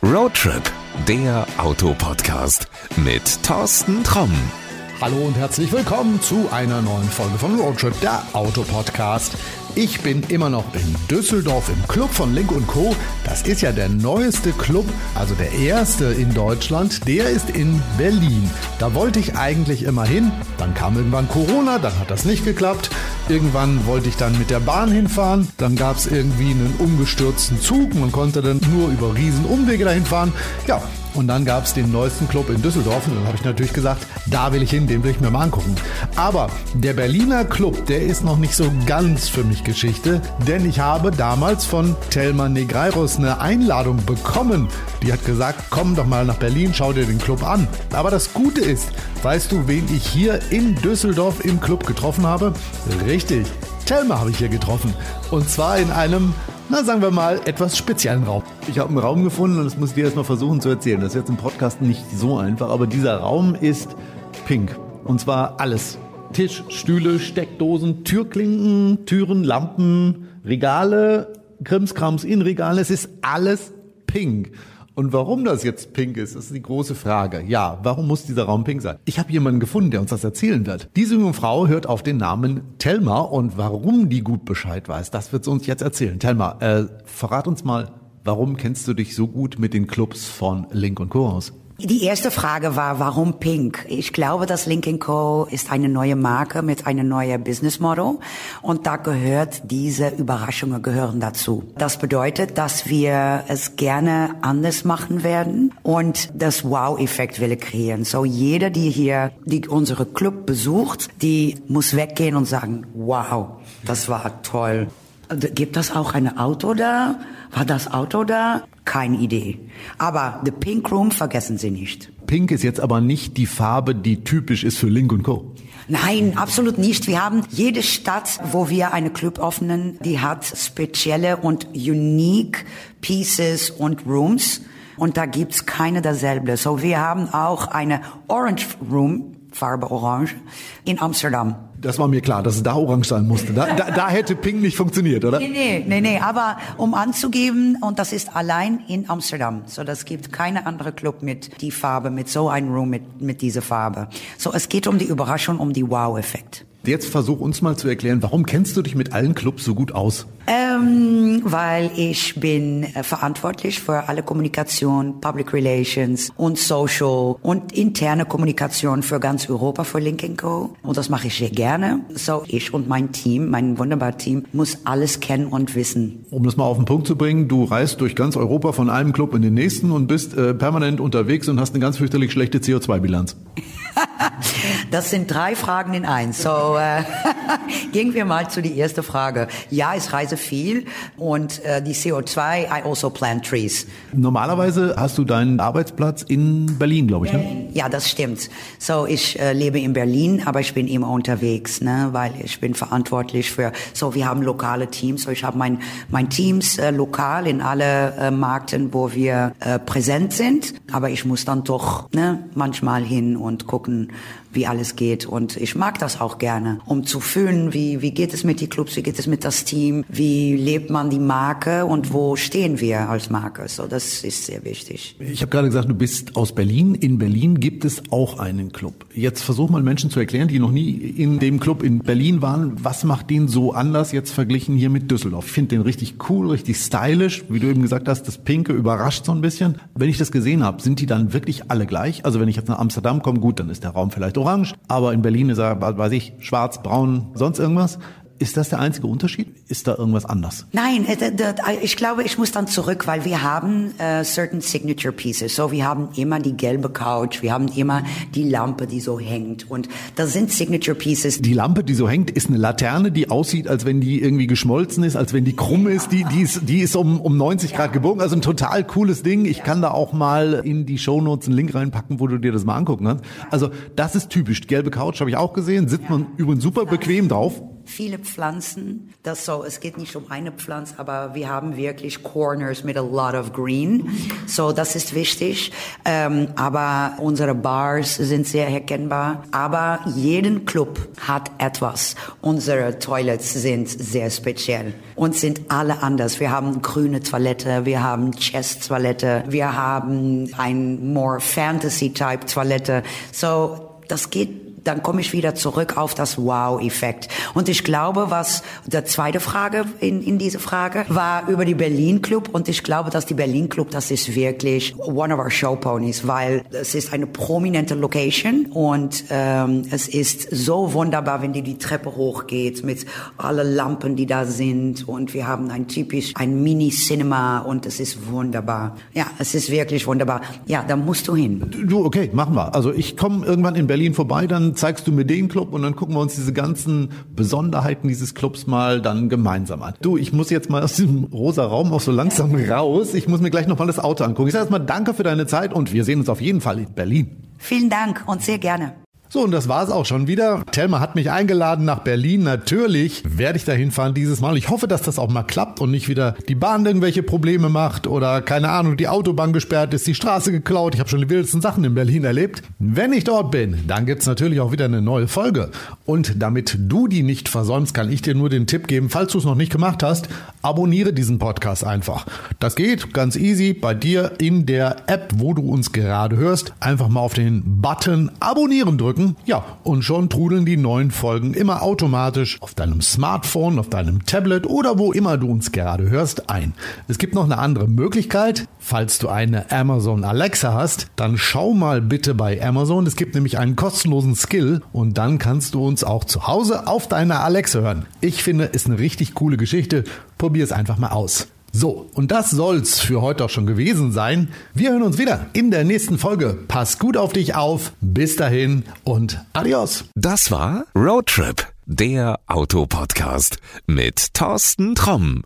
Roadtrip, der Autopodcast mit Thorsten Tromm. Hallo und herzlich willkommen zu einer neuen Folge von Roadtrip, der Autopodcast. Ich bin immer noch in Düsseldorf im Club von Link Co. Das ist ja der neueste Club, also der erste in Deutschland. Der ist in Berlin. Da wollte ich eigentlich immer hin. Dann kam irgendwann Corona, dann hat das nicht geklappt. Irgendwann wollte ich dann mit der Bahn hinfahren. Dann gab es irgendwie einen umgestürzten Zug. Man konnte dann nur über riesen Umwege dahin fahren. Ja, und dann gab es den neuesten Club in Düsseldorf und dann habe ich natürlich gesagt, da will ich hin, den will ich mir mal angucken. Aber der Berliner Club, der ist noch nicht so ganz für mich Geschichte, denn ich habe damals von Thelma Negreiros eine Einladung bekommen. Die hat gesagt, komm doch mal nach Berlin, schau dir den Club an. Aber das Gute ist, weißt du, wen ich hier in Düsseldorf im Club getroffen habe? Richtig, Thelma habe ich hier getroffen. Und zwar in einem na sagen wir mal, etwas speziellen Raum. Ich habe einen Raum gefunden und das muss ich dir erstmal versuchen zu erzählen. Das ist jetzt im Podcast nicht so einfach, aber dieser Raum ist pink. Und zwar alles. Tisch, Stühle, Steckdosen, Türklinken, Türen, Lampen, Regale, Krimskrams in Regalen. Es ist alles pink. Und warum das jetzt pink ist, ist die große Frage. Ja, warum muss dieser Raum pink sein? Ich habe jemanden gefunden, der uns das erzählen wird. Diese junge Frau hört auf den Namen Telma und warum die gut Bescheid weiß, das wird sie uns jetzt erzählen. Telma, äh, verrat uns mal, warum kennst du dich so gut mit den Clubs von Link und Co. aus? Die erste Frage war, warum Pink? Ich glaube, dass Link Co. ist eine neue Marke mit einem neuen Business Model und da gehört diese Überraschungen gehören dazu. Das bedeutet, dass wir es gerne anders machen werden und das Wow-Effekt will kreieren. So jeder, die hier, die unsere Club besucht, die muss weggehen und sagen, wow, das war toll. Gibt das auch ein Auto da? War das Auto da? Keine Idee. Aber The Pink Room vergessen Sie nicht. Pink ist jetzt aber nicht die Farbe, die typisch ist für Link Co. Nein, absolut nicht. Wir haben jede Stadt, wo wir eine Club öffnen, die hat spezielle und unique Pieces und Rooms. Und da gibt's keine derselbe. So wir haben auch eine Orange Room, Farbe Orange, in Amsterdam. Das war mir klar, dass es da orange sein musste. Da, da, da hätte Pink nicht funktioniert, oder? Nee, nee, nee, nee. Aber um anzugeben, und das ist allein in Amsterdam. So, das gibt keine andere Club mit die Farbe, mit so einem Room mit, mit dieser Farbe. So, es geht um die Überraschung, um die Wow-Effekt. Jetzt versuch uns mal zu erklären, warum kennst du dich mit allen Clubs so gut aus? Ähm, weil ich bin äh, verantwortlich für alle Kommunikation, Public Relations und Social und interne Kommunikation für ganz Europa für Link Co. Und das mache ich sehr gerne. So ich und mein Team, mein wunderbares Team, muss alles kennen und wissen. Um das mal auf den Punkt zu bringen, du reist durch ganz Europa von einem Club in den nächsten und bist äh, permanent unterwegs und hast eine ganz fürchterlich schlechte CO2-Bilanz. das sind drei Fragen in eins. So äh, gehen wir mal zu die erste Frage. Ja, ich reise viel und äh, die CO2, I also plant trees. Normalerweise hast du deinen Arbeitsplatz in Berlin, glaube ich, ne? Ja, das stimmt. So, ich äh, lebe in Berlin, aber ich bin immer unterwegs, ne, weil ich bin verantwortlich für, so, wir haben lokale Teams, so ich habe mein, mein Teams äh, lokal in alle äh, Markten, wo wir äh, präsent sind, aber ich muss dann doch, ne, manchmal hin und gucken, wie alles geht. Und ich mag das auch gerne, um zu fühlen, wie, wie geht es mit den Clubs, wie geht es mit das Team, wie lebt man die Marke und wo stehen wir als Marke. So, das ist sehr wichtig. Ich habe gerade gesagt, du bist aus Berlin. In Berlin gibt es auch einen Club. Jetzt versuch mal Menschen zu erklären, die noch nie in dem Club in Berlin waren. Was macht den so anders jetzt verglichen hier mit Düsseldorf? Ich finde den richtig cool, richtig stylisch. Wie du eben gesagt hast, das Pinke überrascht so ein bisschen. Wenn ich das gesehen habe, sind die dann wirklich alle gleich? Also wenn ich jetzt nach Amsterdam komme, gut, dann ist der Raum vielleicht orange, aber in Berlin ist er, weiß ich, schwarz, braun, sonst irgendwas. Ist das der einzige Unterschied? Ist da irgendwas anders? Nein, äh, ich glaube, ich muss dann zurück, weil wir haben uh, certain signature pieces. So, wir haben immer die gelbe Couch, wir haben immer die Lampe, die so hängt und das sind signature pieces. Die Lampe, die so hängt, ist eine Laterne, die aussieht, als wenn die irgendwie geschmolzen ist, als wenn die krumm ist. Die, die ist, die ist um, um 90 Grad gebogen. Also ein total cooles Ding. Ich kann da auch mal in die Shownotes einen Link reinpacken, wo du dir das mal angucken kannst. Also das ist typisch. Die gelbe Couch habe ich auch gesehen. Sitzt man übrigens super bequem drauf viele Pflanzen. Das so, es geht nicht um eine Pflanze, aber wir haben wirklich Corners mit a lot of green. So, das ist wichtig. Ähm, aber unsere Bars sind sehr erkennbar. Aber jeden Club hat etwas. Unsere Toilets sind sehr speziell und sind alle anders. Wir haben grüne Toilette, wir haben Chess Toilette, wir haben ein more Fantasy Type Toilette. So, das geht dann komme ich wieder zurück auf das Wow-Effekt. Und ich glaube, was der zweite Frage in, in diese Frage war über die Berlin Club. Und ich glaube, dass die Berlin Club, das ist wirklich one of our show ponies, weil es ist eine prominente Location und ähm, es ist so wunderbar, wenn die die Treppe hochgeht mit alle Lampen, die da sind. Und wir haben ein typisch ein Mini-Cinema und es ist wunderbar. Ja, es ist wirklich wunderbar. Ja, da musst du hin. Du, okay, machen wir. Also ich komme irgendwann in Berlin vorbei, dann zeigst du mir den Club und dann gucken wir uns diese ganzen Besonderheiten dieses Clubs mal dann gemeinsam an. Du, ich muss jetzt mal aus diesem rosa Raum auch so langsam raus. Ich muss mir gleich noch mal das Auto angucken. Ich sage erstmal danke für deine Zeit und wir sehen uns auf jeden Fall in Berlin. Vielen Dank und sehr gerne. So, und das war's auch schon wieder. Telma hat mich eingeladen nach Berlin. Natürlich werde ich dahin fahren dieses Mal. Ich hoffe, dass das auch mal klappt und nicht wieder die Bahn irgendwelche Probleme macht oder keine Ahnung, die Autobahn gesperrt ist, die Straße geklaut. Ich habe schon die wildesten Sachen in Berlin erlebt. Wenn ich dort bin, dann gibt's natürlich auch wieder eine neue Folge. Und damit du die nicht versäumst, kann ich dir nur den Tipp geben, falls du es noch nicht gemacht hast, abonniere diesen Podcast einfach. Das geht ganz easy bei dir in der App, wo du uns gerade hörst. Einfach mal auf den Button abonnieren drücken drücken. Ja, und schon trudeln die neuen Folgen immer automatisch auf deinem Smartphone, auf deinem Tablet oder wo immer du uns gerade hörst ein. Es gibt noch eine andere Möglichkeit. Falls du eine Amazon Alexa hast, dann schau mal bitte bei Amazon. Es gibt nämlich einen kostenlosen Skill und dann kannst du uns auch zu Hause auf deiner Alexa hören. Ich finde, ist eine richtig coole Geschichte. Probier es einfach mal aus. So, und das soll's für heute auch schon gewesen sein. Wir hören uns wieder in der nächsten Folge. Pass gut auf dich auf. Bis dahin und adios. Das war Roadtrip, der Autopodcast mit Thorsten Tromm.